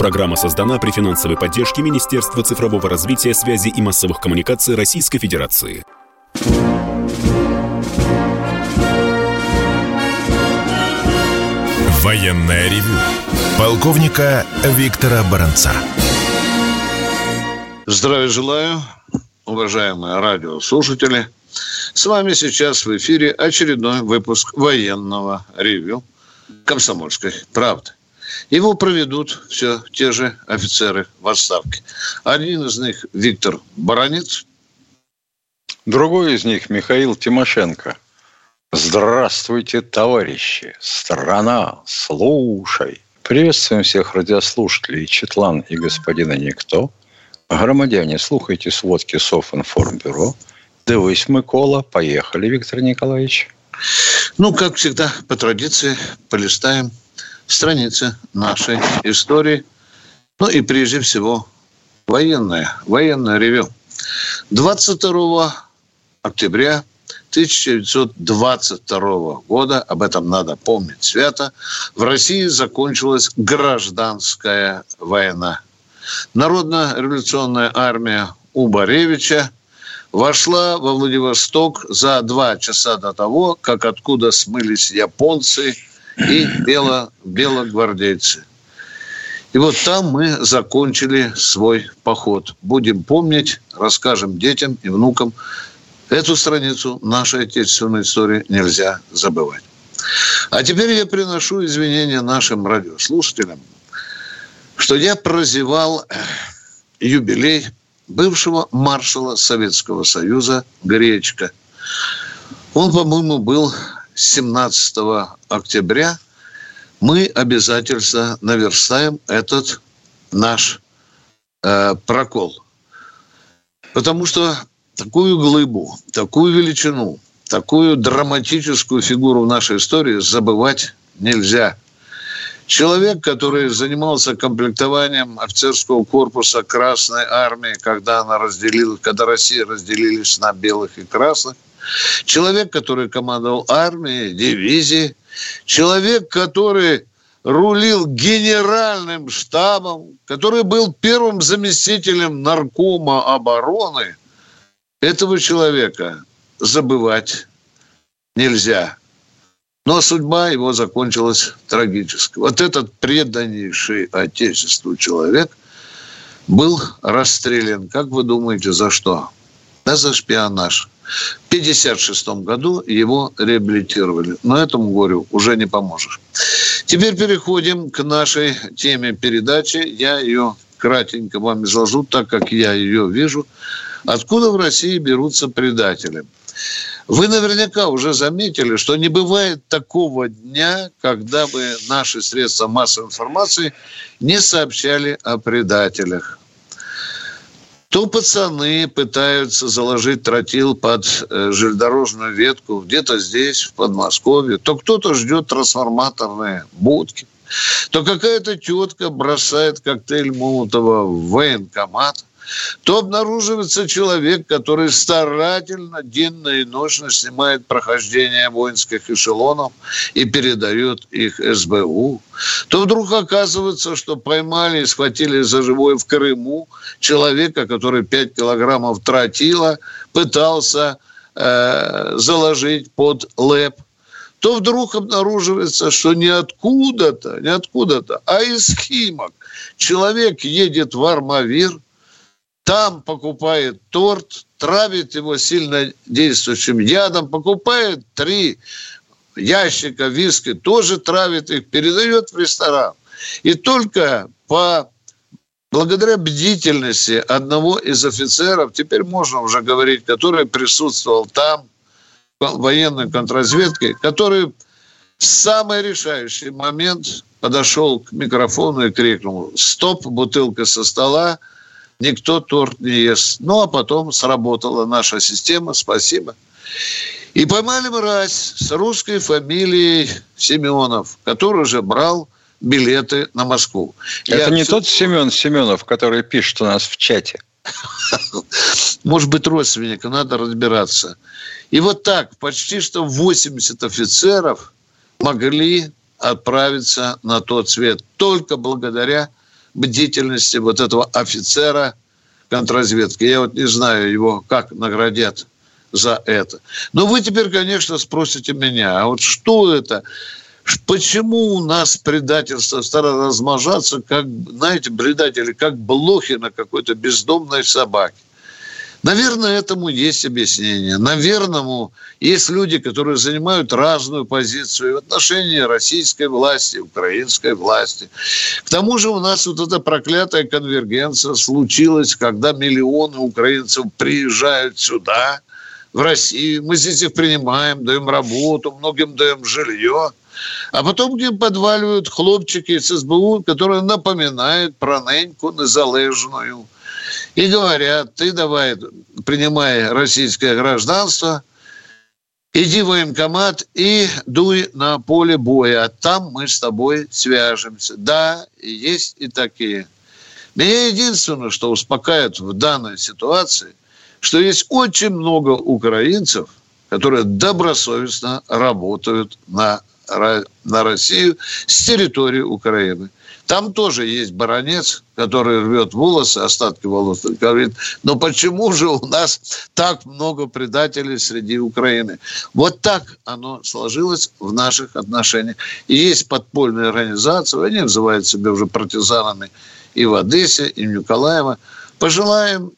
Программа создана при финансовой поддержке Министерства цифрового развития, связи и массовых коммуникаций Российской Федерации. Военная ревю. Полковника Виктора Баранца. Здравия желаю, уважаемые радиослушатели. С вами сейчас в эфире очередной выпуск военного ревю «Комсомольской правды». Его проведут все те же офицеры в отставке. Один из них Виктор Баранец. Другой из них Михаил Тимошенко. Здравствуйте, товарищи! Страна, слушай! Приветствуем всех радиослушателей Четлан и господина Никто. Громадяне, слухайте сводки Софинформбюро. Дивись, Микола. Поехали, Виктор Николаевич. Ну, как всегда, по традиции, полистаем страницы нашей истории. Ну и прежде всего военное, военное ревю. 22 октября 1922 года, об этом надо помнить свято, в России закончилась гражданская война. Народно-революционная армия Убаревича вошла во Владивосток за два часа до того, как откуда смылись японцы – и бело, белогвардейцы. И вот там мы закончили свой поход. Будем помнить, расскажем детям и внукам. Эту страницу нашей отечественной истории нельзя забывать. А теперь я приношу извинения нашим радиослушателям, что я прозевал юбилей бывшего маршала Советского Союза Гречка. Он, по-моему, был 17 октября мы обязательно наверстаем этот наш э, прокол. Потому что такую глыбу, такую величину, такую драматическую фигуру в нашей истории забывать нельзя. Человек, который занимался комплектованием офицерского корпуса Красной Армии, когда она разделилась, когда Россия разделилась на белых и красных, человек, который командовал армией, дивизией, человек, который рулил генеральным штабом, который был первым заместителем наркома обороны, этого человека забывать нельзя. Но судьба его закончилась трагически. Вот этот преданнейший Отечеству человек был расстрелян. Как вы думаете, за что? Да за шпионаж. В 1956 году его реабилитировали. Но этому горю уже не поможешь. Теперь переходим к нашей теме передачи. Я ее кратенько вам изложу, так как я ее вижу. Откуда в России берутся предатели? Вы наверняка уже заметили, что не бывает такого дня, когда бы наши средства массовой информации не сообщали о предателях то пацаны пытаются заложить тротил под э, железнодорожную ветку где-то здесь, в Подмосковье, то кто-то ждет трансформаторные будки, то какая-то тетка бросает коктейль Молотова в военкомат, то обнаруживается человек, который старательно денно и ночно снимает прохождение воинских эшелонов и передает их СБУ, то вдруг оказывается, что поймали и схватили за живое в Крыму человека, который 5 килограммов тротила пытался э, заложить под ЛЭП то вдруг обнаруживается, что не откуда-то, не откуда-то, а из Химок человек едет в Армавир – там покупает торт, травит его сильно действующим ядом, покупает три ящика виски, тоже травит их, передает в ресторан. И только по благодаря бдительности одного из офицеров, теперь можно уже говорить, который присутствовал там, военной контрразведке, который в самый решающий момент подошел к микрофону и крикнул «Стоп, бутылка со стола!» Никто торт не ест. Ну, а потом сработала наша система, спасибо. И поймали мразь с русской фамилией Семенов, который уже брал билеты на Москву. Это Я не все... тот Семен Семенов, который пишет у нас в чате. Может быть, родственника, надо разбираться. И вот так, почти что 80 офицеров могли отправиться на тот свет только благодаря бдительности вот этого офицера контрразведки. Я вот не знаю его, как наградят за это. Но вы теперь, конечно, спросите меня, а вот что это? Почему у нас предательство стало размножаться, как, знаете, предатели, как блохи на какой-то бездомной собаке? Наверное, этому есть объяснение. Наверное, есть люди, которые занимают разную позицию в отношении российской власти, украинской власти. К тому же у нас вот эта проклятая конвергенция случилась, когда миллионы украинцев приезжают сюда, в Россию. Мы здесь их принимаем, даем работу, многим даем жилье. А потом к ним подваливают хлопчики из СБУ, которые напоминают про неньку незалежную – и говорят, ты давай, принимай российское гражданство, иди в военкомат и дуй на поле боя, а там мы с тобой свяжемся. Да, есть и такие. Меня единственное, что успокаивает в данной ситуации, что есть очень много украинцев, которые добросовестно работают на, на Россию с территории Украины. Там тоже есть баронец, который рвет волосы, остатки волос, говорит, но почему же у нас так много предателей среди Украины? Вот так оно сложилось в наших отношениях. И есть подпольные организации, они называют себя уже партизанами и в Одессе, и в Николаево. Пожелаем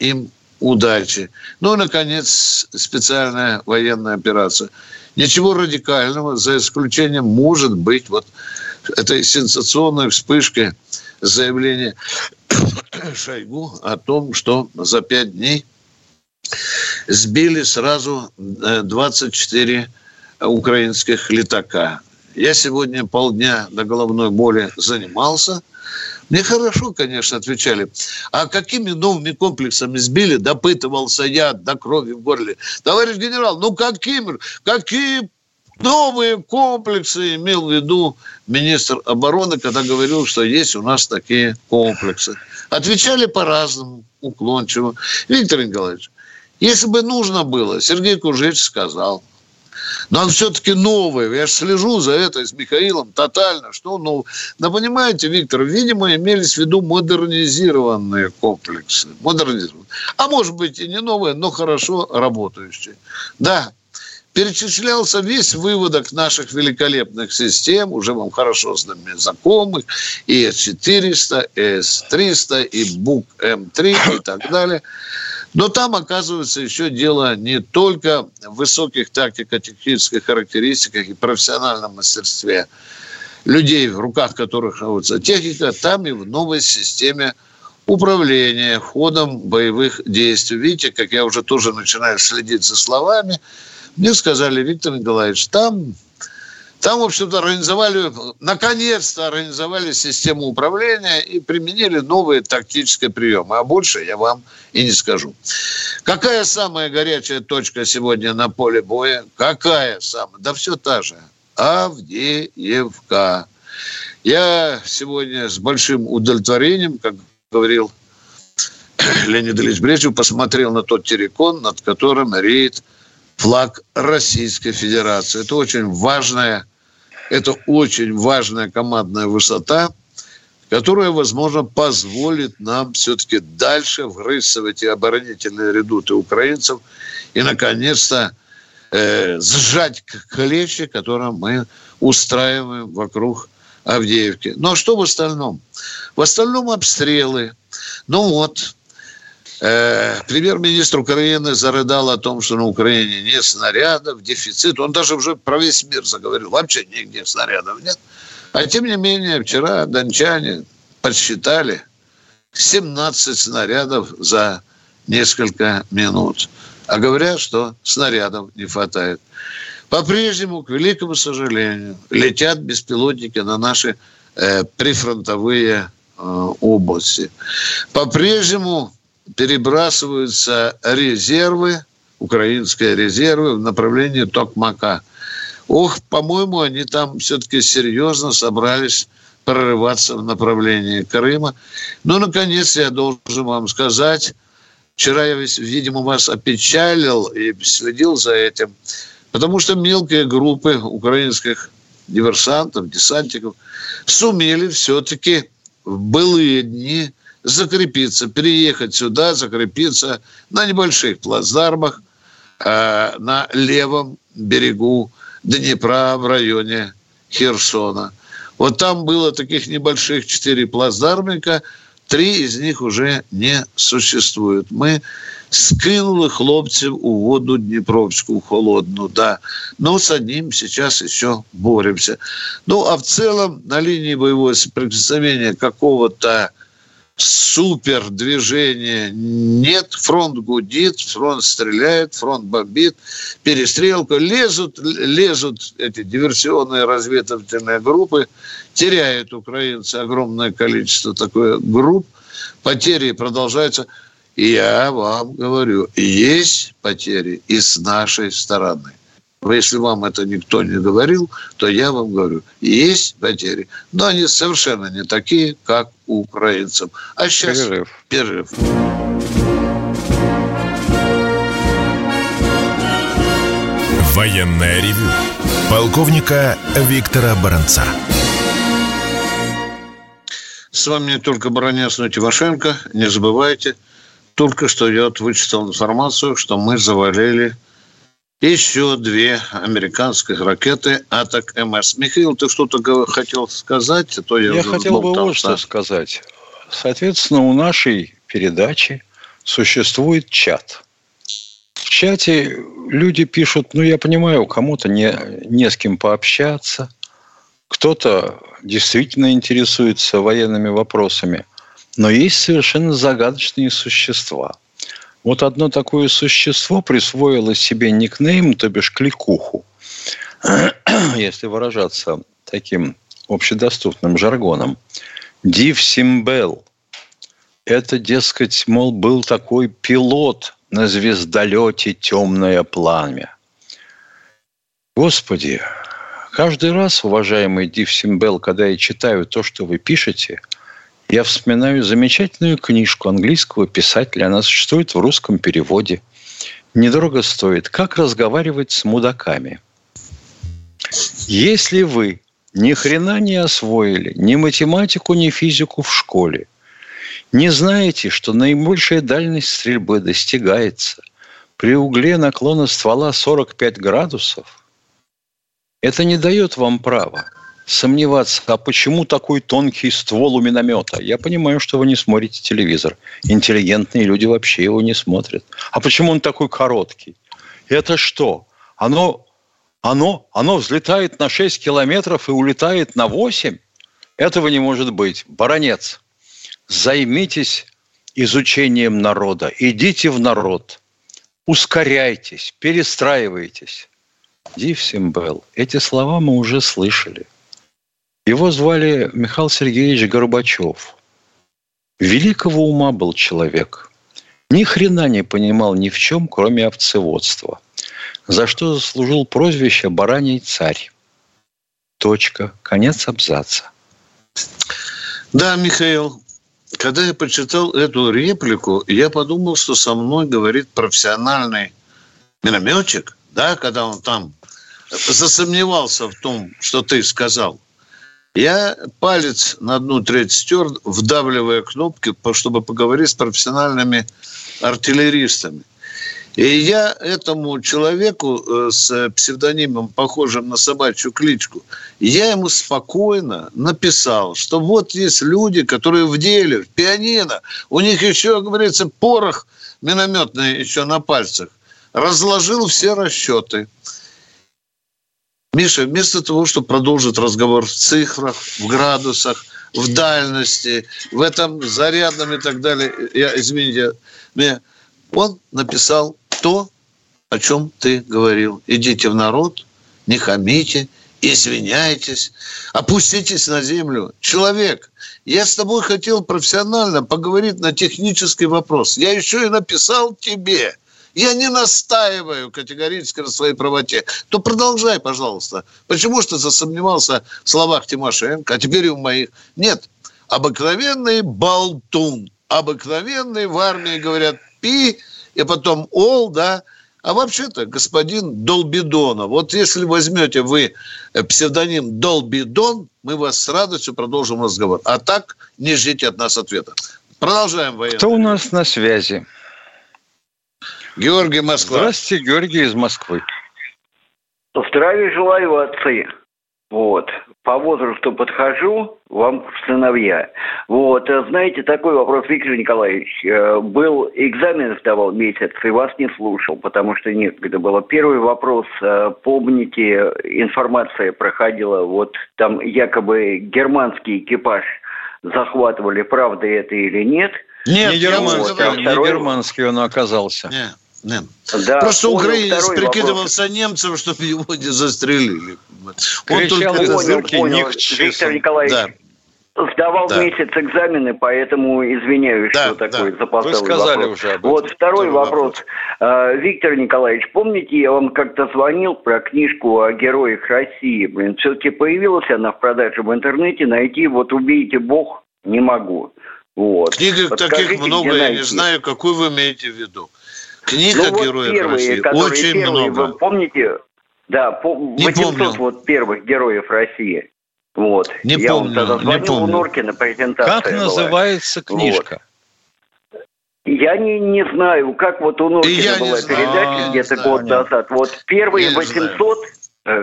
им удачи. Ну и, наконец, специальная военная операция. Ничего радикального, за исключением, может быть, вот этой сенсационной вспышкой заявления Шойгу о том, что за пять дней сбили сразу 24 э, украинских летака. Я сегодня полдня до головной боли занимался. Мне хорошо, конечно, отвечали. А какими новыми комплексами сбили? Допытывался я до крови в горле. Товарищ генерал, ну каким? Какие новые комплексы имел в виду министр обороны, когда говорил, что есть у нас такие комплексы. Отвечали по-разному, уклончиво. Виктор Николаевич, если бы нужно было, Сергей Кужевич сказал, но все-таки новое. Я же слежу за это с Михаилом тотально. Что новое? Но понимаете, Виктор, видимо, имелись в виду модернизированные комплексы. Модернизированные. А может быть и не новые, но хорошо работающие. Да, перечислялся весь выводок наших великолепных систем, уже вам хорошо знакомых, и С-400, и С-300, и БУК-М3 и так далее. Но там, оказывается, еще дело не только в высоких тактико-технических характеристиках и профессиональном мастерстве людей, в руках которых находится техника, там и в новой системе управления ходом боевых действий. Видите, как я уже тоже начинаю следить за словами – мне сказали, Виктор Николаевич, там, там в общем-то, организовали, наконец-то организовали систему управления и применили новые тактические приемы. А больше я вам и не скажу. Какая самая горячая точка сегодня на поле боя? Какая самая? Да все та же. Авдеевка. Я сегодня с большим удовлетворением, как говорил Леонид Ильич Брежнев, посмотрел на тот террикон, над которым реет флаг Российской Федерации. Это очень важная, это очень важная командная высота, которая, возможно, позволит нам все-таки дальше вгрызться в эти оборонительные редуты украинцев и, наконец-то, э, сжать клещи, которые мы устраиваем вокруг Авдеевки. Ну а что в остальном? В остальном обстрелы. Ну вот, премьер-министр Украины зарыдал о том, что на Украине нет снарядов, дефицит. Он даже уже про весь мир заговорил. Вообще нигде снарядов нет. А тем не менее, вчера дончане подсчитали 17 снарядов за несколько минут. А говорят, что снарядов не хватает. По-прежнему, к великому сожалению, летят беспилотники на наши э, прифронтовые э, области. По-прежнему перебрасываются резервы, украинские резервы в направлении Токмака. Ох, по-моему, они там все-таки серьезно собрались прорываться в направлении Крыма. Ну, наконец, я должен вам сказать, вчера я, видимо, вас опечалил и следил за этим, потому что мелкие группы украинских диверсантов, десантиков сумели все-таки в былые дни закрепиться, переехать сюда, закрепиться на небольших плацдармах э, на левом берегу Днепра в районе Херсона. Вот там было таких небольших четыре плацдармика, три из них уже не существуют. Мы скинули хлопцев у воду Днепровскую холодную, да. Но с одним сейчас еще боремся. Ну, а в целом на линии боевого соприкосновения какого-то супер движения нет. Фронт гудит, фронт стреляет, фронт бомбит, перестрелка. Лезут, лезут эти диверсионные разведывательные группы, теряют украинцы огромное количество такой групп, потери продолжаются. Я вам говорю, есть потери и с нашей стороны. Если вам это никто не говорил, то я вам говорю, есть потери, но они совершенно не такие, как у украинцев. А сейчас перерыв. перерыв. Военная ревю. Полковника Виктора Баранца. С вами не только Баранец, но и Тимошенко. Не забывайте, только что я вычитал информацию, что мы завалили еще две американских ракеты «Атак МС». Михаил, ты что-то хотел сказать? А то я я хотел бы вот что сказать. Соответственно, у нашей передачи существует чат. В чате люди пишут, ну, я понимаю, кому-то не, не с кем пообщаться, кто-то действительно интересуется военными вопросами, но есть совершенно загадочные существа – вот одно такое существо присвоило себе никнейм, то бишь кликуху, если выражаться таким общедоступным жаргоном. Див Симбел. Это, дескать, мол, был такой пилот на звездолете «Темное пламя». Господи, каждый раз, уважаемый Див Симбел, когда я читаю то, что вы пишете – я вспоминаю замечательную книжку английского писателя. Она существует в русском переводе. Недорого стоит. Как разговаривать с мудаками. Если вы ни хрена не освоили ни математику, ни физику в школе, не знаете, что наибольшая дальность стрельбы достигается при угле наклона ствола 45 градусов, это не дает вам права сомневаться, а почему такой тонкий ствол у миномета? Я понимаю, что вы не смотрите телевизор. Интеллигентные люди вообще его не смотрят. А почему он такой короткий? Это что? Оно, оно, оно взлетает на 6 километров и улетает на 8? Этого не может быть. Баронец, займитесь изучением народа. Идите в народ. Ускоряйтесь, перестраивайтесь. Див Симбел. Эти слова мы уже слышали. Его звали Михаил Сергеевич Горбачев. Великого ума был человек. Ни хрена не понимал ни в чем, кроме овцеводства. За что заслужил прозвище «Бараний царь». Точка. Конец абзаца. Да, Михаил, когда я почитал эту реплику, я подумал, что со мной говорит профессиональный минометчик, да, когда он там засомневался в том, что ты сказал – я палец на одну треть стер, вдавливая кнопки, чтобы поговорить с профессиональными артиллеристами. И я этому человеку э, с псевдонимом, похожим на собачью кличку, я ему спокойно написал, что вот есть люди, которые в деле, в пианино, у них еще, говорится, порох минометный еще на пальцах. Разложил все расчеты – Миша, вместо того, чтобы продолжить разговор в цифрах, в градусах, в дальности, в этом зарядном и так далее, я, извините, мне, он написал то, о чем ты говорил. Идите в народ, не хамите, извиняйтесь, опуститесь на землю. Человек, я с тобой хотел профессионально поговорить на технический вопрос. Я еще и написал тебе – я не настаиваю категорически на своей правоте. То продолжай, пожалуйста. Почему что засомневался в словах Тимошенко, а теперь и в моих? Нет. Обыкновенный болтун. Обыкновенный в армии говорят пи, и потом ол, да, А вообще-то господин Долбидона. Вот если возьмете вы э, псевдоним Долбидон, мы вас с радостью продолжим разговор. А так не ждите от нас ответа. Продолжаем военный. Кто у нас на связи? Георгий Москва. Здравствуйте, Георгий из Москвы. Здравия желаю, отцы. Вот. По возрасту подхожу, вам сыновья. Вот. э, Знаете, такой вопрос, Виктор Николаевич. Э, Был экзамен сдавал месяц и вас не слушал, потому что некогда было. Первый вопрос. э, Помните, информация проходила, вот там якобы германский экипаж захватывали, правда это или нет? Нет, не германский, не второй- германский он оказался. Не, не. Да, Просто украинец прикидывался немцем, чтобы его не застрелили. Он Кричал только из это- Понял, понял. Виктор Николаевич, Да. Сдавал Да. месяц экзамены, поэтому извиняюсь, Да, что такой да. запоздалый Вы сказали вопрос. уже об этом. Вот второй Второй вопрос. Э, Виктор Николаевич, помните, я вам как-то звонил про книжку о героях России? Блин, все-таки появилась она в продаже в интернете, найти вот «Убейте Бог» не могу. Вот. Книг таких много, я не знаю, какую вы имеете в виду. Книг Ну о вот героях первые, России которые очень первые, много. вы помните? Да, по, Не 800 помню. вот первых героев России. Вот. Не я помню, вам тогда не звонил, у помню. Норкина презентация Как была. называется книжка? Я не, не знаю, как вот у Норкина была знаю. передача А, где-то год назад. Вот первые Я не 800, э,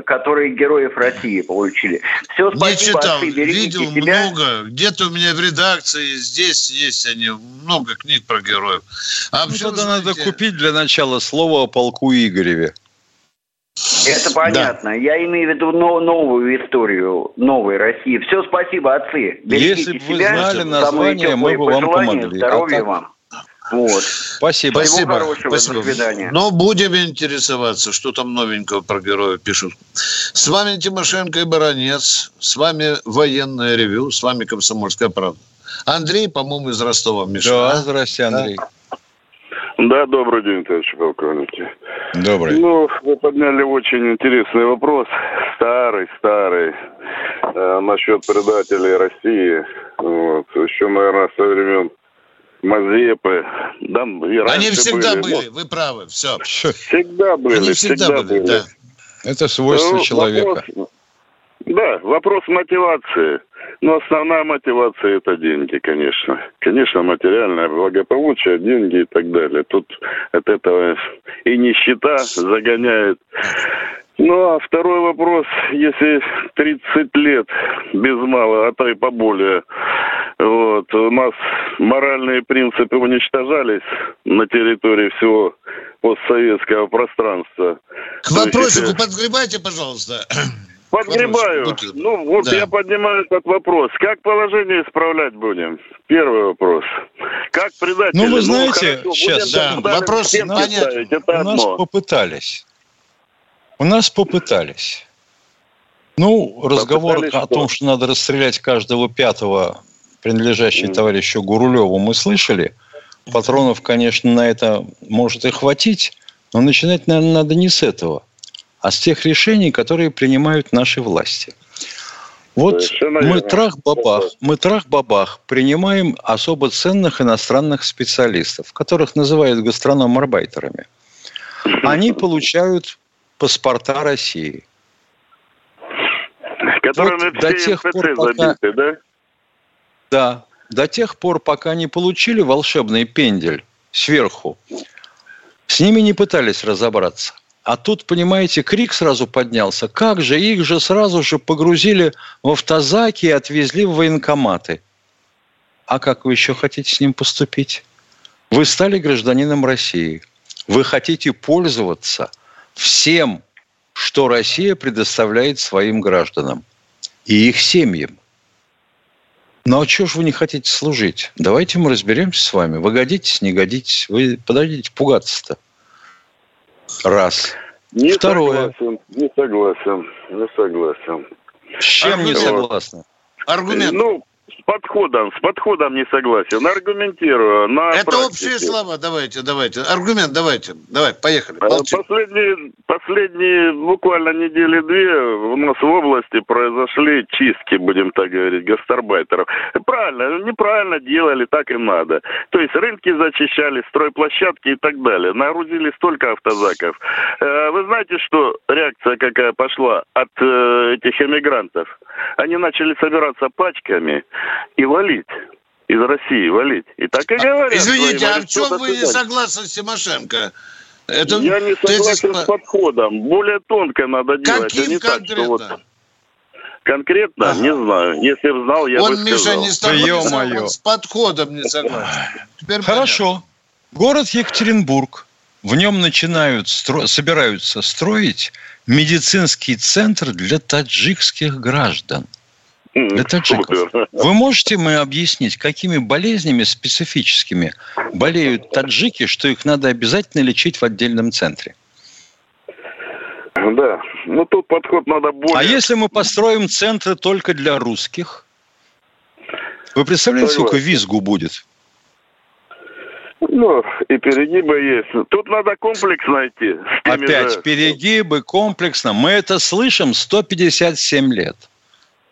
которые героев России получили. Все, Не спасибо, читал, отцы, видел себя. много. Где-то у меня в редакции, здесь есть они, много книг про героев. А Ну, тогда вы надо знаете, купить для начала слово о полку Игореве. Это понятно. Я имею в виду но- новую историю новой России. Все, спасибо, отцы. Берегите Если бы вы себя. знали название, мы бы вам помогли. Здоровья А так- вам. Вот. Спасибо. Спасибо. хорошего, до спасибо. свидания. Но будем интересоваться, что там новенького про героев пишут. С вами Тимошенко и Баранец. С вами военное ревю. С вами Комсомольская правда. Андрей, по-моему, из Ростова. Миша. Да, а? здрасте, Андрей. Да, добрый день, товарищи полковники. Добрый. Ну, вы подняли очень интересный вопрос, старый, старый, э, насчет предателей России. Вот. Еще, наверное, со времен Мазепы. Да, Они всегда были. были, Ну, вы правы. Все. всегда были, Они всегда были, да. Это свойство Ну, человека. вопрос- да, вопрос мотивации. Но основная мотивация – это деньги, конечно. Конечно, материальное благополучие, деньги и так далее. Тут от этого и нищета загоняет. Ну, а второй вопрос. Если 30 лет без мало, а то и поболее, вот, у нас моральные принципы уничтожались на территории всего постсоветского пространства. К есть, вопросику если- подгребайте, пожалуйста. Подгребаю. Ну, вот Да. я поднимаю этот вопрос. Как положение исправлять будем? Первый вопрос. Как предатели? Ну, вы знаете, хорошо, сейчас, да, вопрос стенки понятен. У нас попытались. У нас попытались. Ну, разговор Попытались о что? том, что надо расстрелять каждого пятого, принадлежащий Мгм. товарищу Гурулеву, мы слышали. Патронов, конечно, на это может и хватить, но начинать, наверное, надо не с этого, а с тех решений, которые принимают наши власти. Вот Совершенно мы трах-бабах, мы трах-бабах принимаем особо ценных иностранных специалистов, которых называют гастрономарбайтерами. Они получают паспорта России. Которыми Вот до тех МФЦ пор, пока- забиты, да? Да, до тех пор, пока не получили волшебный пендель сверху, с ними не пытались разобраться. А тут, понимаете, крик сразу поднялся. Как же, их же сразу же погрузили в автозаки и отвезли в военкоматы. А как вы еще хотите с ним поступить? Вы стали гражданином России. Вы хотите пользоваться всем, что Россия предоставляет своим гражданам и их семьям. Ну а чего же вы не хотите служить? Давайте мы разберемся с вами. Вы годитесь, не годитесь. Вы подойдите пугаться-то. Раз. Не Второе. согласен, не согласен, не согласен. С чем не Аргумент. согласны? Аргумент. Ну, подходом, с подходом не согласен. Аргументирую. На Это практике. общие слова. Давайте, давайте. Аргумент давайте. Давай, поехали. А. Последние, последние буквально недели две у нас в области произошли чистки, будем так говорить, гастарбайтеров. Правильно, неправильно делали, так и надо. То есть рынки зачищали, стройплощадки и так далее. Нагрузили столько автозаков. Э, Вы знаете, что реакция какая пошла от э, этих эмигрантов? Они начали собираться пачками и валить. Из России валить. И так и говорят. Извините, своим а в чем вы не согласны с Тимошенко? Это Я не согласен с подходом. Более тонко надо делать. а Каким не так, что вот конкретно? конкретно, Ага. не знаю. Если бы знал, я Он, бы Миша, сказал. не не согласен, ё-моё. с подходом не согласен. Теперь Хорошо. Город Екатеринбург. В нем начинают стро... собираются строить медицинский центр для таджикских граждан. Таджиков. супер. Вы можете мне объяснить, какими болезнями специфическими болеют таджики, что их надо обязательно лечить в отдельном центре? Да. Ну, тут подход надо более... А если мы построим центры только для русских? Вы представляете, сколько Согласен. визгу будет? Ну, и перегибы есть. Тут надо комплекс найти. Опять же- перегибы комплексно. Мы это слышим 157 лет.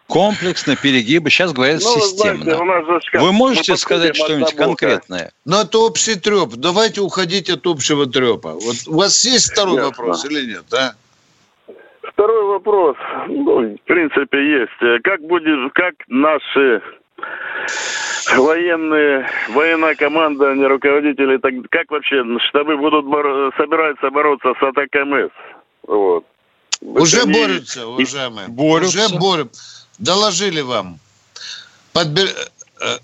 Комплексно перегибы. Сейчас говорят Ну, вы знаете, системно. у нас же ж как, Вы можете сказать что-нибудь конкретное? Но это общий треп. Давайте уходить от общего трепа. Вот у вас есть второй Ясно. вопрос или нет, а? Второй вопрос. Ну, в принципе, есть. Как будет, как наши военные, военная команда, они руководители, так, как вообще штабы будут боро- собираются бороться с АТКМС? Вот. Уже Они- борются, уважаемые. Борются. Уже борются. Доложили вам. Подбер- э,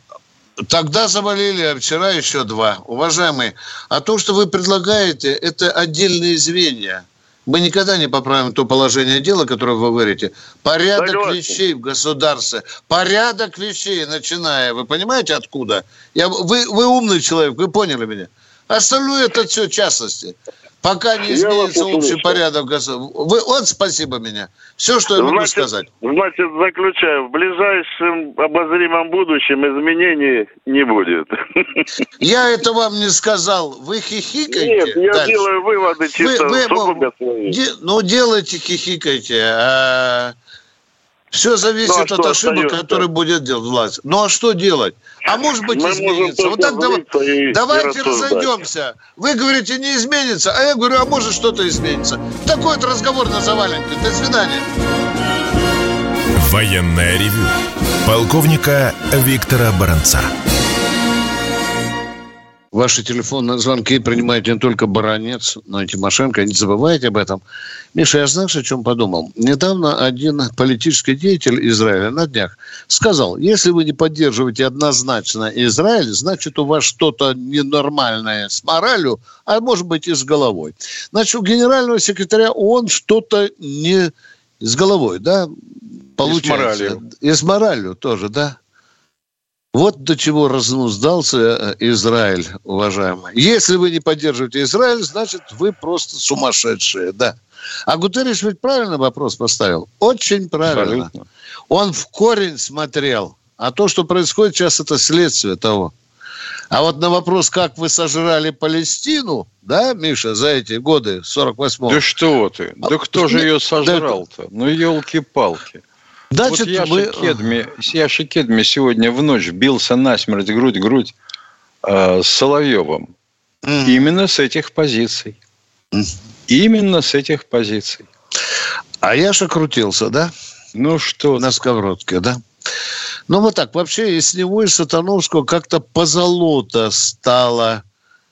Тогда завалили, а вчера еще два. Уважаемые, а то, что вы предлагаете, это отдельные звенья. Мы никогда не поправим то положение дела, которое вы говорите. Порядок Согласен. вещей в государстве. Порядок вещей, начиная. Вы понимаете, откуда? Я, вы, вы умный человек, вы поняли меня. Остальное это все частности. Пока не изменится общий порядок. Вы, вот спасибо меня. Все, что я могу Значит, сказать. Значит, заключаю, в ближайшем обозримом будущем изменений не будет. Я это вам не сказал. Вы хихикаете? Нет, я дальше. делаю выводы чисто вы, свои. де- ну, делайте, хихикайте. Все зависит Ну, а от ошибок, остается? которые будет делать власть. Ну, а что делать? А может быть, Мы изменится. Вот так давай- злиться и- и давайте рассуждать. разойдемся. Вы говорите, не изменится, а я говорю, а может что-то изменится. Такой вот разговор на заваленке. До свидания. Военное ревю полковника Виктора Баранца. Ваши телефонные звонки принимает не только Баранец, но и Тимошенко. Не забывайте об этом. Миша, я знаешь, о чем подумал? Недавно один политический деятель Израиля на днях сказал, если вы не поддерживаете однозначно Израиль, значит, у вас что-то ненормальное с моралью, а может быть и с головой. Значит, у генерального секретаря ООН что-то не с головой, да? Получается. моралью. И с моралью тоже, да? Вот до чего разнуздался э, Израиль, уважаемые. Если вы не поддерживаете Израиль, значит, вы просто сумасшедшие, да. А Гутерриш ведь правильно вопрос поставил? Очень правильно. Абсолютно. Он в корень смотрел. А то, что происходит сейчас, это следствие того. А вот на вопрос, как вы сожрали Палестину, да, Миша, за эти годы 48-го? Да что ты? Да кто же ее сожрал-то? Ну, елки-палки. Значит, вот Яша, вы... Кедми, Яша Кедми сегодня в ночь бился насмерть грудь-грудь э, с Соловьевым. М. Именно с этих позиций. М. Именно с этих позиций. А Яша крутился, да? Ну что на сковородке, да? Ну, вот так. Вообще, из него и Сатановского как-то позолота стало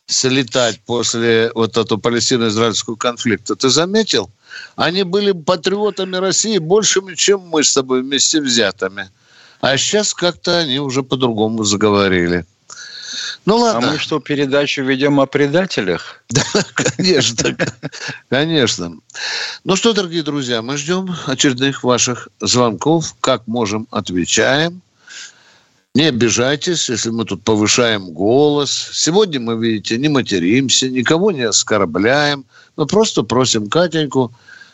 слетать после вот этого палестино-израильского конфликта. Ты заметил? Они были патриотами России большими, чем мы с тобой вместе взятыми. А сейчас как-то они уже по-другому заговорили. Ну А ладно. мы что, передачу ведем о предателях? Конечно, конечно. Ну что, дорогие друзья, мы ждем очередных ваших звонков. Как можем, отвечаем. Не обижайтесь, если мы тут повышаем голос. Сегодня мы, видите, не материмся, никого не оскорбляем. Мы просто просим Катеньку,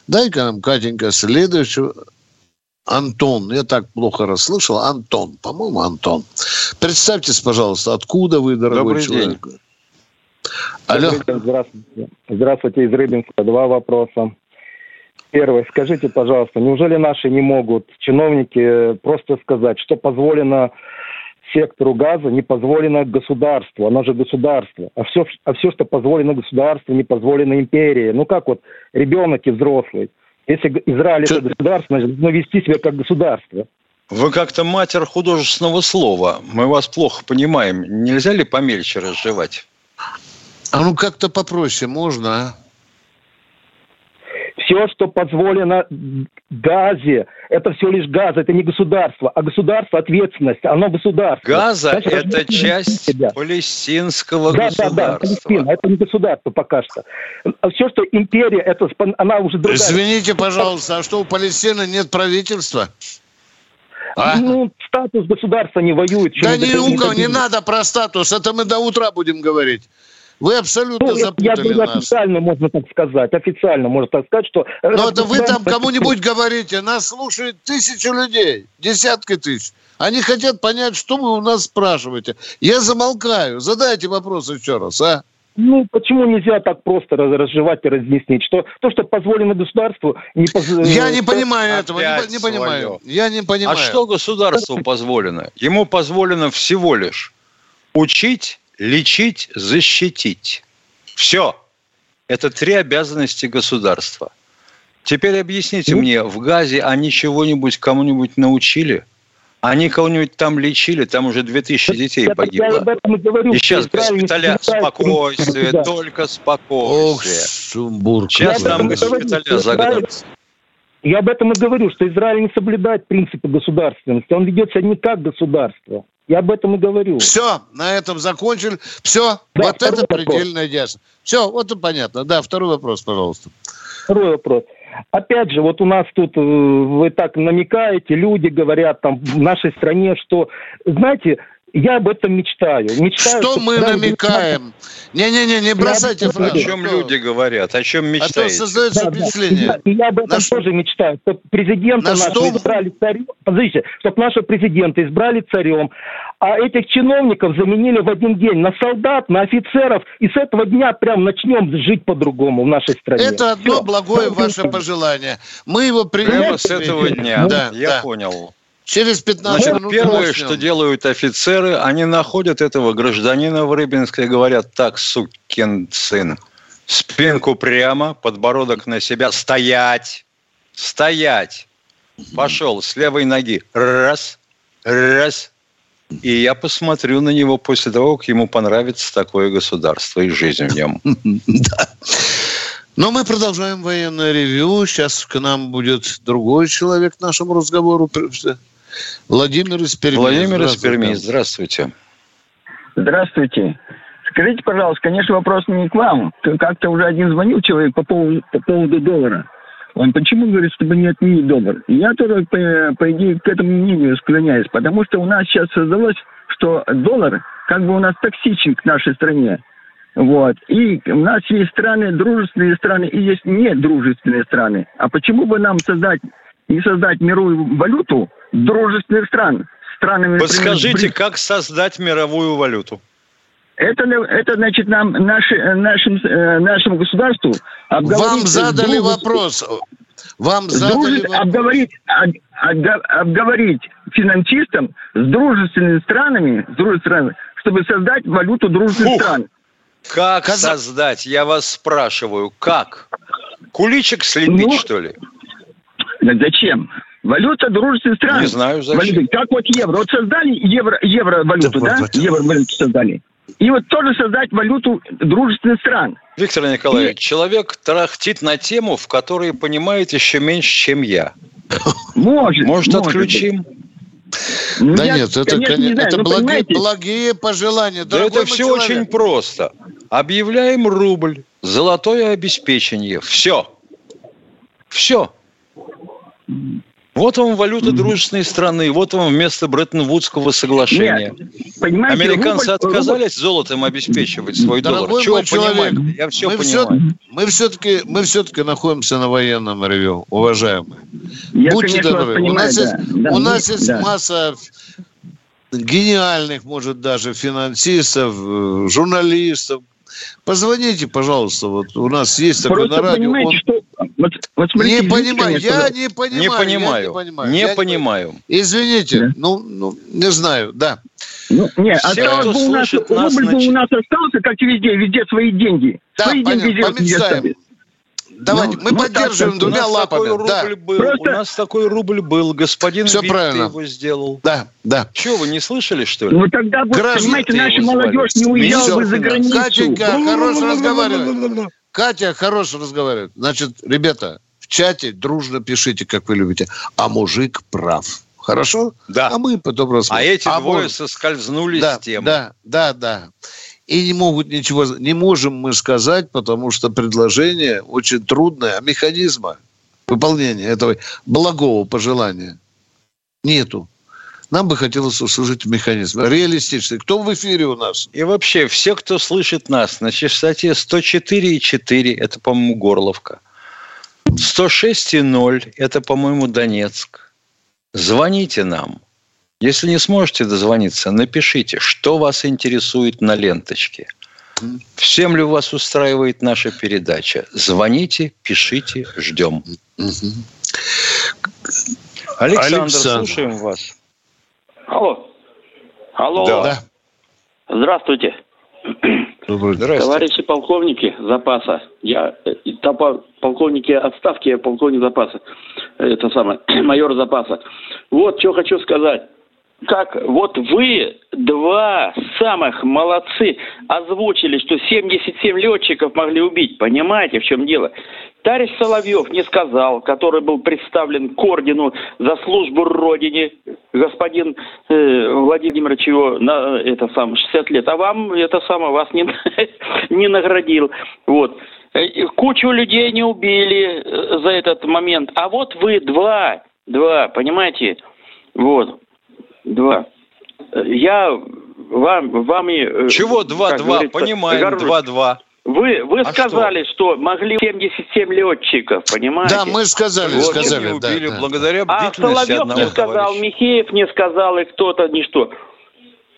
дай-ка нам, Катенька, следующего Антон, я так плохо расслышал, Антон, по-моему, Антон. Представьтесь, пожалуйста, откуда вы, дорогой Добрый человек? день. Алло. Здравствуйте. Здравствуйте, из Рыбинска. Два вопроса. Первый. Скажите, пожалуйста, неужели наши не могут, чиновники, просто сказать, что позволено сектору газа, не позволено государству, оно же государство. А все, а все, что позволено государству, не позволено империи. Ну как вот ребенок и взрослый. Если Израиль Чё- это государство, значит, должно вести себя как государство. Вы как-то матер художественного слова. Мы вас плохо понимаем. Нельзя ли помельче разжевать? А ну как-то попроще можно, а? Все, что позволено газе, это все лишь газ, это не государство, а государство ответственность, оно государство. Газа Значит, – это часть себя. палестинского Да, да, да, Палестина, государства. это не государство пока что. А все, что империя, это она уже другая. Извините, пожалуйста, а что у Палестины нет правительства? А? Ну, статус государства не воюет. Да не кого, не надо про статус, это мы до утра будем говорить. Вы абсолютно Ну, я- я запутали говорю, нас. официально можно так сказать, официально можно так сказать, что... Но Ну, это вы там кому-нибудь говорите, нас слушают тысячи людей, десятки тысяч. Они хотят понять, что вы у нас спрашиваете. Я замолкаю. Задайте вопрос еще раз, а? Ну, почему нельзя так просто раз- разжевать и разъяснить, что то, что позволено государству, не позволено... Я не понимаю этого, не, не понимаю. Я не понимаю. А что государству позволено? Ему позволено всего лишь учить, лечить, защитить. Все. Это три обязанности государства. Теперь объясните Ну. мне, в Газе они чего-нибудь кому-нибудь научили? Они кого-нибудь там лечили? Там уже 2000 детей Я, я погибло. об этом и говорю. И сейчас госпиталя спокойствие, да. только Ох, спокойствие. сумбур. Сейчас Я говорю, госпиталя загнутся. Я об этом и говорю, что Израиль не соблюдает принципы государственности. Он ведет себя не как государство. Я об этом и говорю. Все, на этом закончили. Все, Да, вот это вопрос. предельно ясно. Все, вот и понятно. Да, второй вопрос, пожалуйста. Второй вопрос. Опять же, вот у нас тут, э, вы так намекаете, люди говорят там в нашей стране, что, знаете, я об этом мечтаю. мечтаю Что мы намекаем? Не-не-не, не бросайте Я- О фразу. чем люди говорят? О чем А то мечтаете? создается Да, да. впечатление. И я об этом На что- тоже мечтаю, чтобы президента На что нашего мы- избрали царем. Подождите, чтобы нашего президента избрали царем, а этих чиновников заменили в один день на солдат, на офицеров, и с этого дня прям начнем жить по-другому в нашей стране. Это одно Всё. благое ваше пожелание. Мы его примем. Прямо с этого дня. Да, Я да. понял. Через 15 Значит, минут первое, начнем. что делают офицеры, они находят этого гражданина в Рыбинске и говорят, так, сукин сын, спинку прямо, подбородок на себя, стоять, стоять. Пошел с левой ноги, раз, раз. И я посмотрю на него после того, как ему понравится такое государство и жизнь в нем. Да. Но мы продолжаем военное ревью. Сейчас к нам будет другой человек к нашему разговору. Владимир из Перми. Владимир из Здравствуйте. Перми, здравствуйте. Здравствуйте. Скажите, пожалуйста, конечно, вопрос не к вам. Как-то уже один звонил человек по поводу, по поводу доллара. Он почему говорит, чтобы не отменить доллар? Я тоже, по, по идее, к этому мнению склоняюсь, потому что у нас сейчас создалось, что доллар как бы у нас токсичен к нашей стране. Вот. И у нас есть страны, дружественные страны, и есть недружественные страны. А почему бы нам создать, не создать мировую валюту дружественных стран? Странами, например, Подскажите, Брит- как создать мировую валюту? это, это значит, нам, наши, нашим, э, нашему государству. Вам задали дружеств- вопрос. Вам задали дружеств- вопрос. обговорить, об- обго- обговорить финансистам с дружественными странами, с дружественными странами, чтобы создать валюту дружественных Фух. стран. Как Каза- создать? Я вас спрашиваю, как? Куличик слепить, Ну, что ли? Зачем? Валюта дружественных стран. Не знаю, зачем. Валюта. Как вот евро. Вот создали евро, евро валюту, Да, да? вот, вот. Евро валюту создали. И вот тоже создать валюту дружественных стран. Виктор Николаевич, человек тарахтит на тему, в которой понимает еще меньше, чем я. Может. Может, отключим? Ну, Да я, нет, это, конечно, коне- не знаю, это благие, пожелания. Да это все человек. очень просто. Объявляем рубль, золотое обеспечение. Все. Все. Вот вам валюта дружественной страны, вот вам вместо Бреттон-Вудского соглашения. Нет, понимаете, Американцы рубль, отказались рубль... золотом обеспечивать свой Дорогой доллар. Чего человек, Я все мы понимаю. Все, мы все-таки, мы все-таки находимся на военном ревю, уважаемые. Я, Будьте конечно, добры. Понимаю, у нас да, есть, да, у нас есть да. масса гениальных, может, даже финансистов, э, журналистов, Позвоните, пожалуйста, вот у нас есть такой на радио. Он... Что... Вот, вот смотрите, не понимаю, я не понимаю. Не понимаю. Я не понимаю. Не я понимаю. Не... Извините, да. ну, ну, не знаю, да. Ну, нет, Все, осталось бы у нас, нас рубль значит... бы у нас остался, как и везде, везде свои деньги. Да, свои понятно, деньги везде Давайте, ну, мы поддерживаем двумя лапами. Да. Был, Просто... У нас такой рубль был, господин Все правильно. его сделал. Да, да. Чего, вы не слышали, что ли? Ну тогда, вы, понимаете, наша молодежь не уезжала бы за границу. Катенька, хорош разговаривать. Катя, хорош разговаривает. Значит, ребята, чате дружно пишите, как вы любите. А мужик прав. Хорошо? Да. А мы потом рассмотрим. А эти а двое мы... соскользнули да, с темы. Да, да, да и не могут ничего, не можем мы сказать, потому что предложение очень трудное, а механизма выполнения этого благого пожелания нету. Нам бы хотелось услышать механизм. Реалистичный. Кто в эфире у нас? И вообще, все, кто слышит нас на частоте 104,4, это, по-моему, Горловка. 106,0, это, по-моему, Донецк. Звоните нам. Если не сможете дозвониться, напишите, что вас интересует на ленточке. Всем ли вас устраивает наша передача? Звоните, пишите, ждем. Александр, Александр, слушаем вас. Алло. Алло. Да. Здравствуйте. Здравствуйте. Товарищи полковники запаса. Я э, полковники отставки, я полковник запаса. Это самое, майор запаса. Вот что хочу сказать как вот вы, два самых молодцы, озвучили, что 77 летчиков могли убить. Понимаете, в чем дело? Товарищ Соловьев не сказал, который был представлен к ордену за службу Родине, господин э, Владимирович его на это сам 60 лет, а вам это самое вас не, не наградил. Вот. Э, кучу людей не убили э, за этот момент, а вот вы два, два, понимаете? Вот. Два. Я вам, вами... Э, Чего два-два? Понимаем, два-два. Вы, вы а сказали, что? что могли 77 летчиков, понимаете? Да, мы сказали, вот. сказали. убили да, благодаря да. А Соловьев не сказал, товарища. Михеев не сказал, и кто-то, ничто.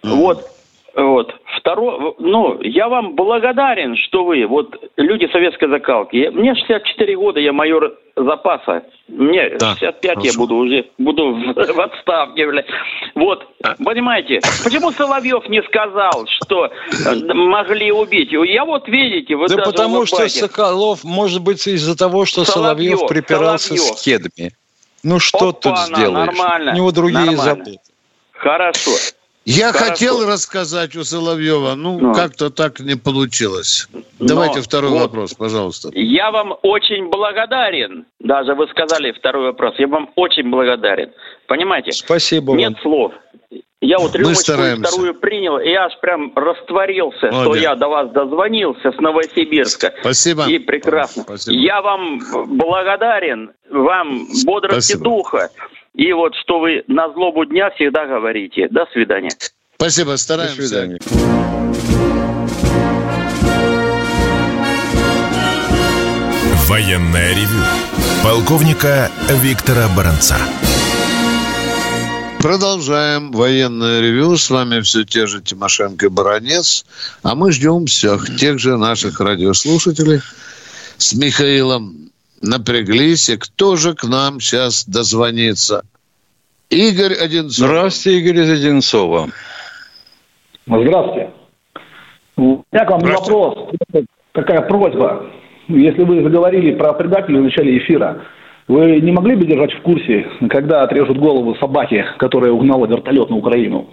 Mm. Вот. Вот. Второе, ну, я вам благодарен, что вы, вот, люди советской закалки. Мне 64 года, я майор запаса. Мне да, 65 хорошо. я буду уже, буду в, в отставке, бля. Вот, а. понимаете, почему Соловьев не сказал, что э, могли убить? Я вот, видите, вы Да потому что Соколов, может быть, из-за того, что Соловьев, Соловьев припирался Соловьев. с кедами. Ну, что Опа, тут сделаешь? Нормально. У него другие нормально. заботы. Хорошо. Я Хорошо. хотел рассказать у Соловьева, ну, Но. как-то так не получилось. Давайте Но второй вот вопрос, пожалуйста. Я вам очень благодарен. Даже вы сказали второй вопрос. Я вам очень благодарен. Понимаете? Спасибо Нет вам. слов. Я вот рюмочку вторую принял, и я аж прям растворился, Молодец. что я до вас дозвонился с Новосибирска. Спасибо. И прекрасно. Спасибо. Я вам благодарен, вам бодрости Спасибо. духа. И вот что вы на злобу дня всегда говорите. До свидания. Спасибо, стараемся. До свидания. Военная ревю. Полковника Виктора Баранца. Продолжаем военное ревю. С вами все те же Тимошенко и Баранец. А мы ждем всех тех же наших радиослушателей с Михаилом напряглись, и кто же к нам сейчас дозвонится? Игорь Одинцов. Здравствуйте, Игорь из Одинцова. Здравствуйте. У меня к вам вопрос. Какая просьба? Если вы заговорили про предателей в начале эфира, вы не могли бы держать в курсе, когда отрежут голову собаки, которая угнала вертолет на Украину?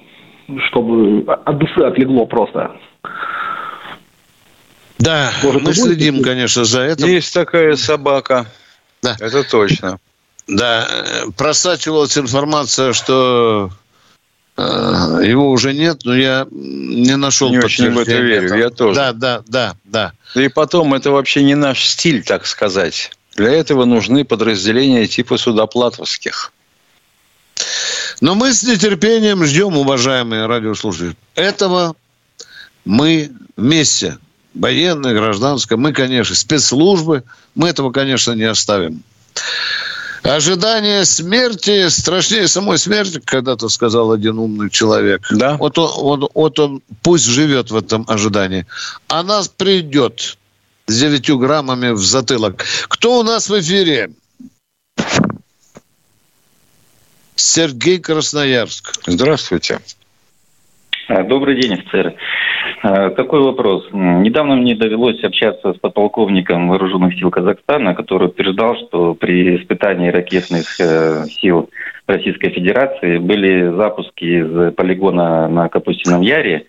Чтобы от души отлегло просто. Да, Может, мы следим, конечно, за этим. Есть такая собака. Да. Это точно. Да, просачивалась информация, что э, его уже нет, но я не нашел Не очень в это верю, я тоже. Да, да, да, да. И потом, это вообще не наш стиль, так сказать. Для этого нужны подразделения типа судоплатовских. Но мы с нетерпением ждем, уважаемые радиослушатели, этого мы вместе, военные, гражданское, мы, конечно, спецслужбы, мы этого, конечно, не оставим. Ожидание смерти страшнее самой смерти, когда-то сказал один умный человек. Да. Вот он, он, вот он пусть живет в этом ожидании. А нас придет с 9 граммами в затылок. Кто у нас в эфире? Сергей Красноярск. Здравствуйте. А, добрый день, офицеры. А, такой вопрос. Недавно мне довелось общаться с подполковником вооруженных сил Казахстана, который утверждал, что при испытании ракетных э, сил Российской Федерации были запуски из полигона на Капустином Яре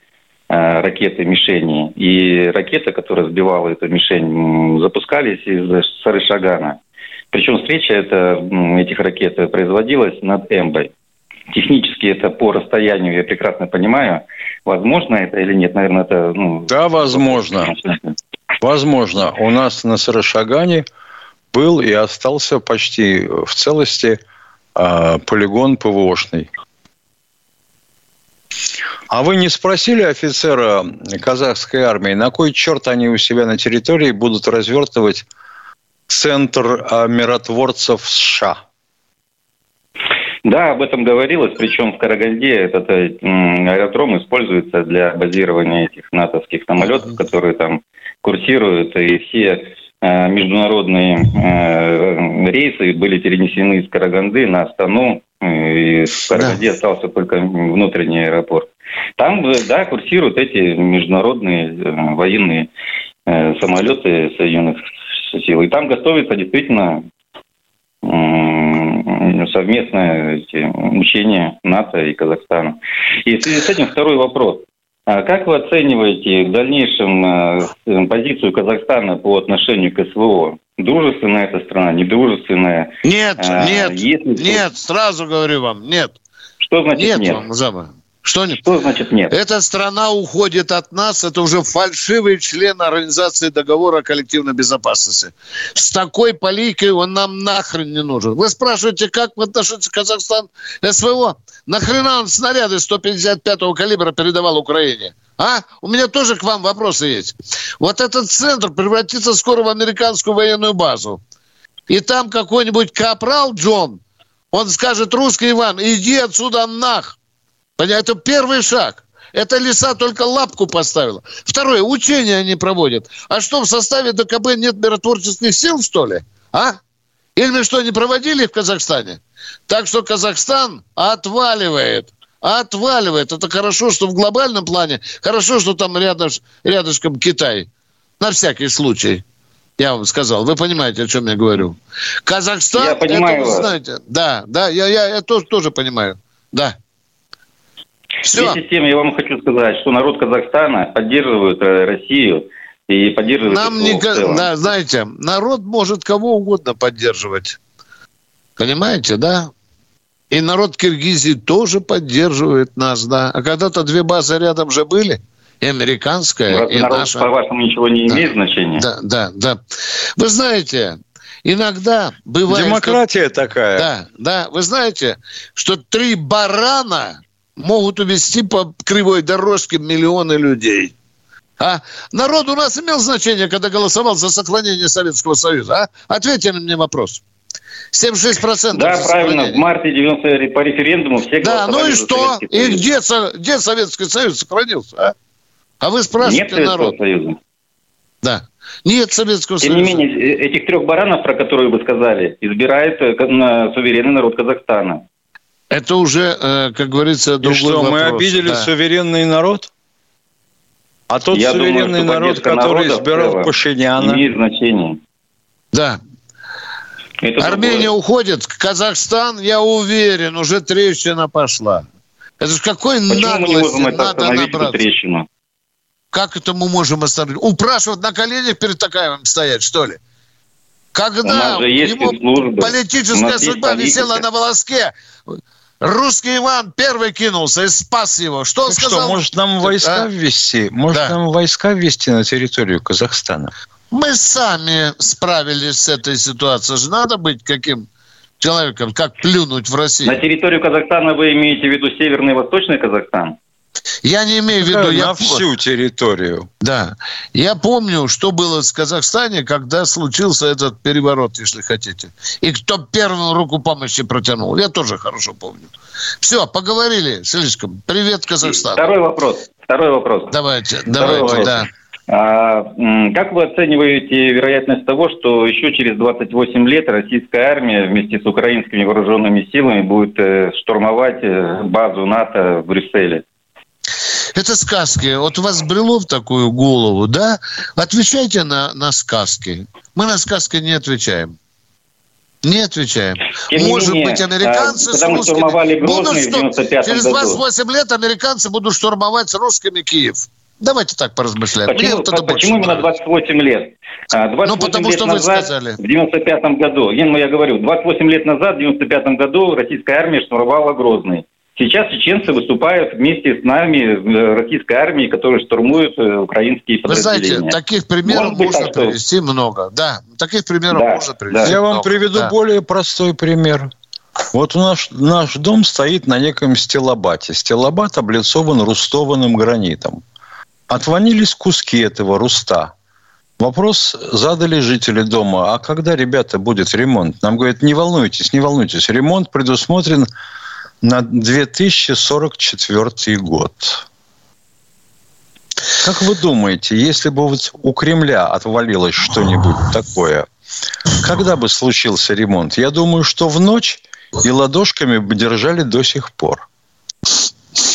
э, ракеты мишени, и ракета, которая сбивала эту мишень, запускались из Сарышагана. Причем встреча это, этих ракет производилась над Эмбой. Технически это по расстоянию, я прекрасно понимаю. Возможно это или нет? Наверное, это... Ну, да, возможно. Возможно. У нас на Сарашагане был и остался почти в целости э, полигон ПВОшный. А вы не спросили офицера казахской армии, на кой черт они у себя на территории будут развертывать центр а, миротворцев США? Да, об этом говорилось, причем в Караганде этот э, аэродром используется для базирования этих натовских самолетов, которые там курсируют, и все э, международные э, рейсы были перенесены из Караганды на Астану, и в Караганде да. остался только внутренний аэропорт. Там, да, курсируют эти международные военные самолеты Соединенных Сил. И там готовится действительно совместное учение НАТО и Казахстана. И в связи с этим второй вопрос. А как вы оцениваете в дальнейшем э, позицию Казахстана по отношению к СВО? Дружественная эта страна, недружественная? Нет, а, нет, если... нет, сразу говорю вам, нет. Что значит нет? Нет, вам, Что, Что значит нет? Эта страна уходит от нас, это уже фальшивый член Организации договора о коллективной безопасности. С такой поликой он нам нахрен не нужен. Вы спрашиваете, как в отношении Казахстан СВО? Нахрена он снаряды 155-го калибра передавал Украине? А? У меня тоже к вам вопросы есть. Вот этот центр превратится скоро в американскую военную базу. И там какой-нибудь капрал Джон, он скажет, русский Иван, иди отсюда нах. Понятно? Это первый шаг. Это леса только лапку поставила. Второе, учения они проводят. А что, в составе ДКБ нет миротворческих сил, что ли? А? Или мы что, не проводили в Казахстане? Так что Казахстан отваливает. Отваливает. Это хорошо, что в глобальном плане. Хорошо, что там рядом, рядышком Китай. На всякий случай. Я вам сказал. Вы понимаете, о чем я говорю. Казахстан, я понимаю это вы знаете. Да, да, я, я, я тоже, тоже понимаю. Да. Все. Вместе с тем я вам хочу сказать, что народ Казахстана поддерживает э, Россию и поддерживает Нам не, да, знаете, народ может кого угодно поддерживать. Понимаете, да? И народ Киргизии тоже поддерживает нас, да. А когда-то две базы рядом же были. И американская, Раз и народ, наша. по-вашему, ничего не имеет да, значения? Да, да, да. Вы знаете, иногда бывает... Демократия как... такая. Да, да. Вы знаете, что три барана могут увезти по кривой дорожке миллионы людей. А народ у нас имел значение, когда голосовал за сохранение Советского Союза? А? Ответьте на мне вопрос. 76% Да, правильно. В марте 90 по референдуму все Да, ну и что? И где, где Советский Союз сохранился? А, а вы спрашиваете Нет народ. Союза. Да. Нет Советского Тем Союза. Тем не менее, э, этих трех баранов, про которые вы сказали, избирает э, суверенный народ Казахстана. Это уже, э, как говорится, другой И что, вопрос. мы обидели да. суверенный народ? А тот Я суверенный думаю, народ, который избирал Пашиняна... Имеет значение. Да. Это Армения другое. уходит, Казахстан, я уверен, уже трещина пошла. Это же какой Почему наглости надо набраться. трещину? Как это мы можем остановить? Упрашивать на коленях перед Такаевым стоять, что ли? Когда ему политическая судьба висела на волоске, Русский Иван первый кинулся и спас его. Что он так сказал? Что, может нам войска а? ввести? Может да. нам войска ввести на территорию Казахстана? Мы сами справились с этой ситуацией. Же надо быть каким человеком, как плюнуть в Россию. На территорию Казахстана вы имеете в виду Северный и Восточный Казахстан? Я не имею в виду... На Я... всю территорию. Да. Я помню, что было в Казахстане, когда случился этот переворот, если хотите. И кто первым руку помощи протянул. Я тоже хорошо помню. Все, поговорили слишком. Привет, Казахстан. Второй вопрос. Второй вопрос. Давайте, Второй давайте, вопрос. да. А, как вы оцениваете вероятность того, что еще через 28 лет российская армия вместе с украинскими вооруженными силами будет э, штурмовать э, базу НАТО в Брюсселе? Это сказки. Вот у вас брело в такую голову, да? Отвечайте на, на сказки. Мы на сказки не отвечаем. Не отвечаем. Тем не Может менее, быть, американцы а, с когда мы русскими штурмовали будут в что- 95 Через году. 28 лет американцы будут штурмовать с русскими Киев. Давайте так поразмышляем. Мне Почему, вот это по- почему именно нравится. 28 лет? А, 28 Ну, потому лет что вы назад, сказали. В 95 году, я, ну, я говорю, 28 лет назад, в 95 году российская армия штурмовала Грозный. Сейчас чеченцы выступают вместе с нами, э, российской армией, которые штурмуют э, украинские Вы знаете, подразделения. таких примеров Может быть, можно так, что- привести много. Да, таких примеров Да, можно привести Я вам много, приведу да. более простой пример. Вот у нас наш дом стоит на неком стелобате. Стелобат облицован рустованным гранитом. Отвонились куски этого руста. Вопрос задали жители дома, а когда, ребята, будет ремонт? Нам говорят, не волнуйтесь, не волнуйтесь. Ремонт предусмотрен на 2044 год. Как вы думаете, если бы вот у Кремля отвалилось что-нибудь такое, когда бы случился ремонт? Я думаю, что в ночь и ладошками бы держали до сих пор.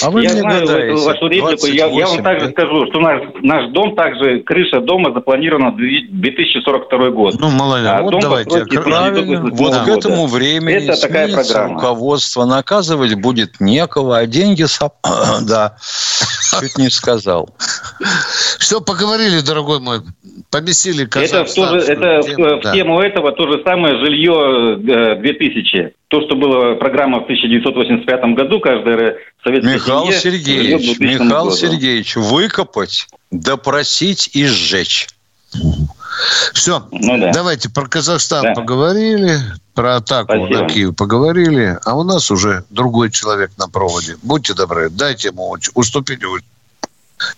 А вы я мне знаю гадаете, вашу реплику. Я, я вам 28 также лет. скажу, что наш, наш дом также, крыша дома запланирована на 2042 год. Ну, молодец. А вот дом давайте. Правильно. 1988 Вот к этому времени Это такая программа. руководство. Наказывать будет некого, а деньги... соп- Да, чуть не сказал. Все, поговорили, дорогой мой. Помесили Это, в, то же- это в- тему, в да. тему этого то же самое жилье э, 2000. То, что была программа в 1985 году, каждая советская Михаил Сергеевич, 2000 Михаил году. Сергеевич, выкопать, допросить и сжечь. Все, Ну да. давайте про Казахстан Да. поговорили, про атаку Спасибо. на Киев поговорили, а у нас уже другой человек на проводе. Будьте добры, дайте ему уч-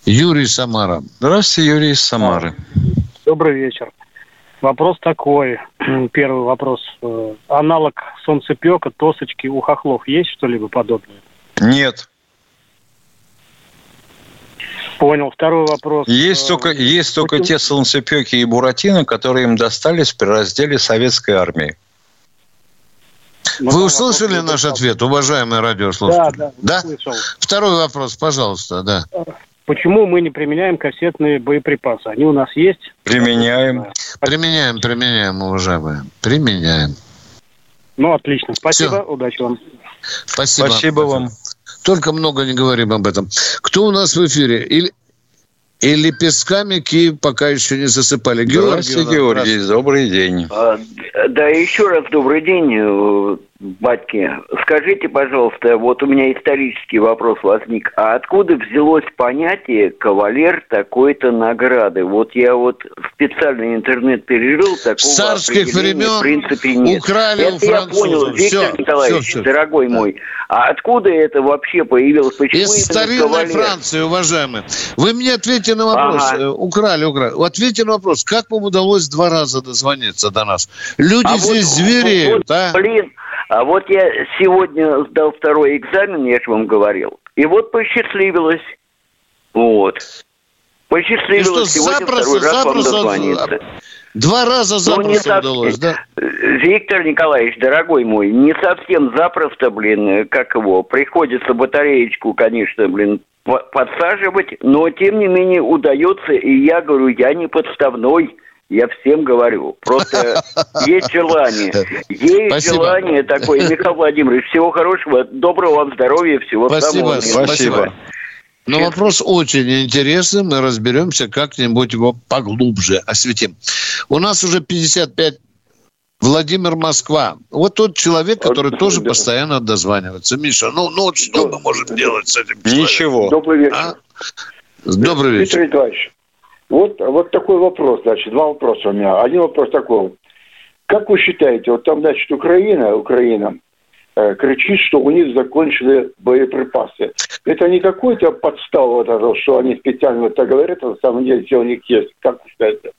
Юрий Самара. Здравствуйте, Юрий из Самары. Добрый вечер. Вопрос такой. Первый вопрос. Э, Аналог солнцепека, тосочки у хохлов есть что-либо подобное? Нет. Понял. Второй вопрос. Есть Э, только, есть только почему- те солнцепеки и буратино, которые им достались при разделе советской армии. ну, Вы услышали вопрос наш ответ, уважаемые Да, радиослушатели? да, Да? слышал. Второй вопрос, пожалуйста, да. Почему мы не применяем кассетные боеприпасы? Они у нас есть? Применяем. Применяем, применяем, уважаемые. Применяем. Ну, отлично. Спасибо. Всё. Удачи вам. Спасибо. Спасибо вам. Только много не говорим об этом. Кто у нас в эфире? Или, или песками Киев пока еще не засыпали? Здравствуйте, у нас, Георгий. Добрый день. А, Да, еще раз добрый день, батьки. Скажите, пожалуйста, вот у меня исторический вопрос возник. А откуда взялось понятие «кавалер такой-то награды»? Вот я вот специально интернет перерыл, такого С царских времен в принципе нет. украли у это я понял. Виктор Всё, Николаевич, всё, всё. дорогой мой. А откуда это вообще появилось? Почему Из старинной кавалер? Франции, уважаемые. Вы мне ответьте на вопрос. Ага. Э, Украли, украли. Ответьте на вопрос. Как вам удалось два раза дозвониться до нас? Люди А здесь вот- звереют, вот, а? Блин, а вот я сегодня сдал второй экзамен, я же вам говорил. И вот посчастливилось. Вот. И Посчастливилось что, сегодня запросто, второй раз вам запросто, дозвониться. Два раза Ну, не запросто совсем. удалось, да? Виктор Николаевич, дорогой мой, не совсем запросто, блин, как его, приходится батареечку, конечно, блин, по- подсаживать, но тем не менее удается, и я говорю, я не подставной, я всем говорю. Просто есть желание. Есть Спасибо. желание такое. Михаил Владимирович, всего хорошего, доброго вам здоровья, всего Спасибо, самого наилучшего. спасибо. Но вопрос очень интересный, мы разберемся, как-нибудь его поглубже осветим. У нас уже 55 Владимир Москва. Вот тот человек, который тоже постоянно дозванивается. Миша, ну, ну вот что мы можем делать с этим человеком? Ничего. Добрый вечер. А? Добрый вечер. Виктор Николаевич, вот, вот такой вопрос, значит, два вопроса у меня. Один вопрос такой. Как вы считаете, вот там, значит, Украина, Украина э, кричит, что у них закончили боеприпасы. Это не какой-то подстава, вот это, что они специально это говорят, а на самом деле все у них есть. Как вы считаете?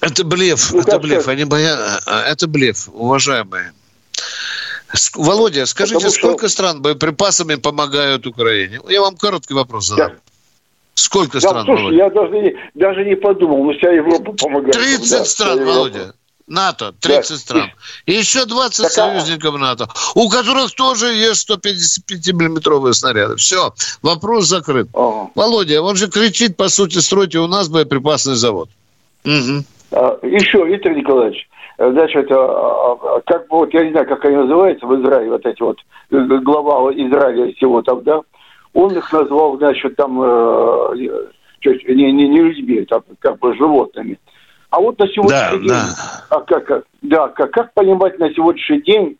Это блеф, Ну, это блеф. Они боя- Это блеф, уважаемые. Володя, скажите, Потому что- сколько стран боеприпасами помогают Украине? Я вам короткий вопрос задам. Сколько Да, стран, слушай, Володя? я даже не, даже не подумал, но вся Европа помогает. 30 Да, стран. Володя. НАТО, 30 Да. стран. И еще 20 Так, а- союзников НАТО, у которых тоже есть 155-миллиметровые снаряды. Все, вопрос закрыт. Володя, он же кричит, по сути, стройте у нас боеприпасный завод. Мгм. А, Еще, Виктор Николаевич, э, значит, а, а, как вот, я не знаю, как они называются в Израиле, вот эти вот, э, глава Израиля всего там, да, он их назвал, значит, там, э, э, не, не, не людьми, там, как бы животными. А вот на сегодняшний Да, день, да. а как, а, да, как, как понимать на сегодняшний день,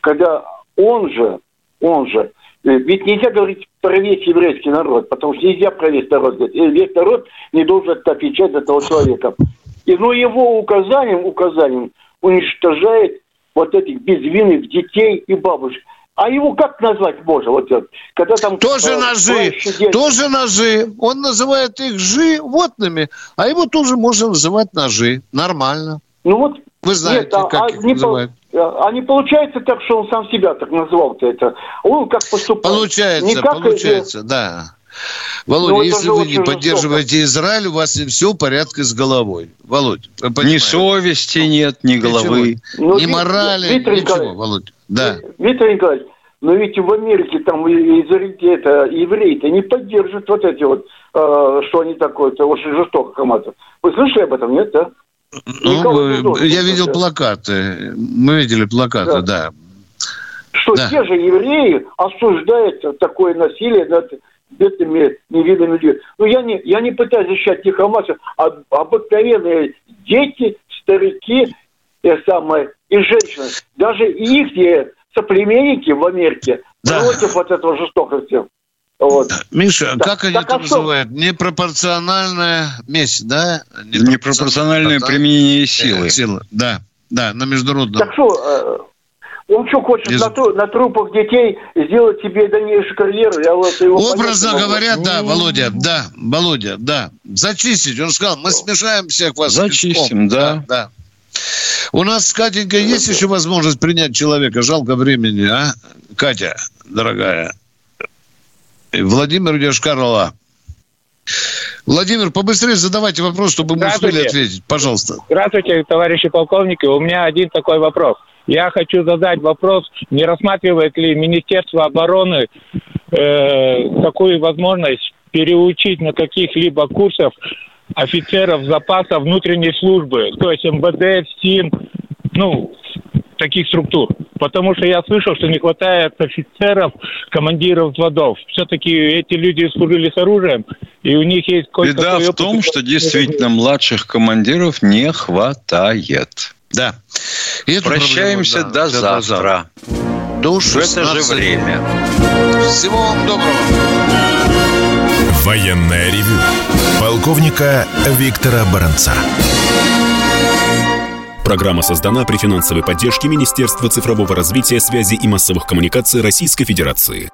когда он же, он же, э, ведь нельзя говорить про весь еврейский народ, потому что нельзя про весь народ говорить. Э, Весь народ не должен отвечать за того человека. И, но его указанием, указанием уничтожает вот этих безвинных детей и бабушек. А его как назвать можно? Вот, вот, когда там Тоже э, ножи, тоже ножи. Он называет их животными, а его тоже можно называть ножи. Нормально. Ну вот, Вы знаете, нет, а- как а их не, называют. по- а не получается так, что он сам себя так назвал-то это? Он как поступает? Получается, Не как, э, получается, да. Володя, Ну, это если вы не жестоко. поддерживаете Израиль, у вас не все в порядке с головой. Володь, вы Ни совести нет, ни головы. Ну, ни Ви- морали, Виктор ничего, Володь. Да. Виктор Николаевич, но ведь в Америке там и- и израильтяне, это, евреи-то не поддерживают вот эти вот, э, что они такое-то очень жестоко коматят. Вы слышали об этом, нет, да? Ну, я видел плакаты. Мы видели плакаты, да. Что Да. те же евреи осуждают такое насилие над бедными невинными людьми. Ну, я не, я не пытаюсь защищать тех Хамаса, а обыкновенные дети, старики и, самое, и женщины. Даже их те соплеменники в Америке против вот этого жестокости. Вот. Миша, Так- как они так это а что? называют? Непропорциональная месть, да? Непропорциональное применение силы. Силы, да. Да, на международном. Так что, э, он что хочет Из- на, тру- на трупах детей сделать себе дальнейшую карьеру? Я вот его Образно понять не могу. говоря, да, Володя, да, Володя, да. Зачистить. Он сказал, мы смешаем всех вас Зачистим, песком. да. да. У нас, Катенька, есть еще возможность принять человека? Жалко времени, а? Катя, дорогая. Владимир Яшкарова. Владимир, побыстрее задавайте вопрос, чтобы мы успели ответить. Пожалуйста. Здравствуйте, товарищи полковники. У меня один такой вопрос. Я хочу задать вопрос, не рассматривает ли Министерство обороны э, такую возможность переучить на каких-либо курсов офицеров запаса внутренней службы, то есть МВД, СИН, ну, таких структур. Потому что я слышал, что не хватает офицеров, командиров взводов. Все-таки эти люди служили с оружием, и у них есть Беда в опыт. том, что действительно младших командиров не хватает. Да. И Прощаемся проблему, да, до да, завтра. До В это же 16. время. Всего вам доброго. Военное ревю полковника Виктора Баранца. Программа создана при финансовой поддержке Министерства цифрового развития, связи и массовых коммуникаций Российской Федерации.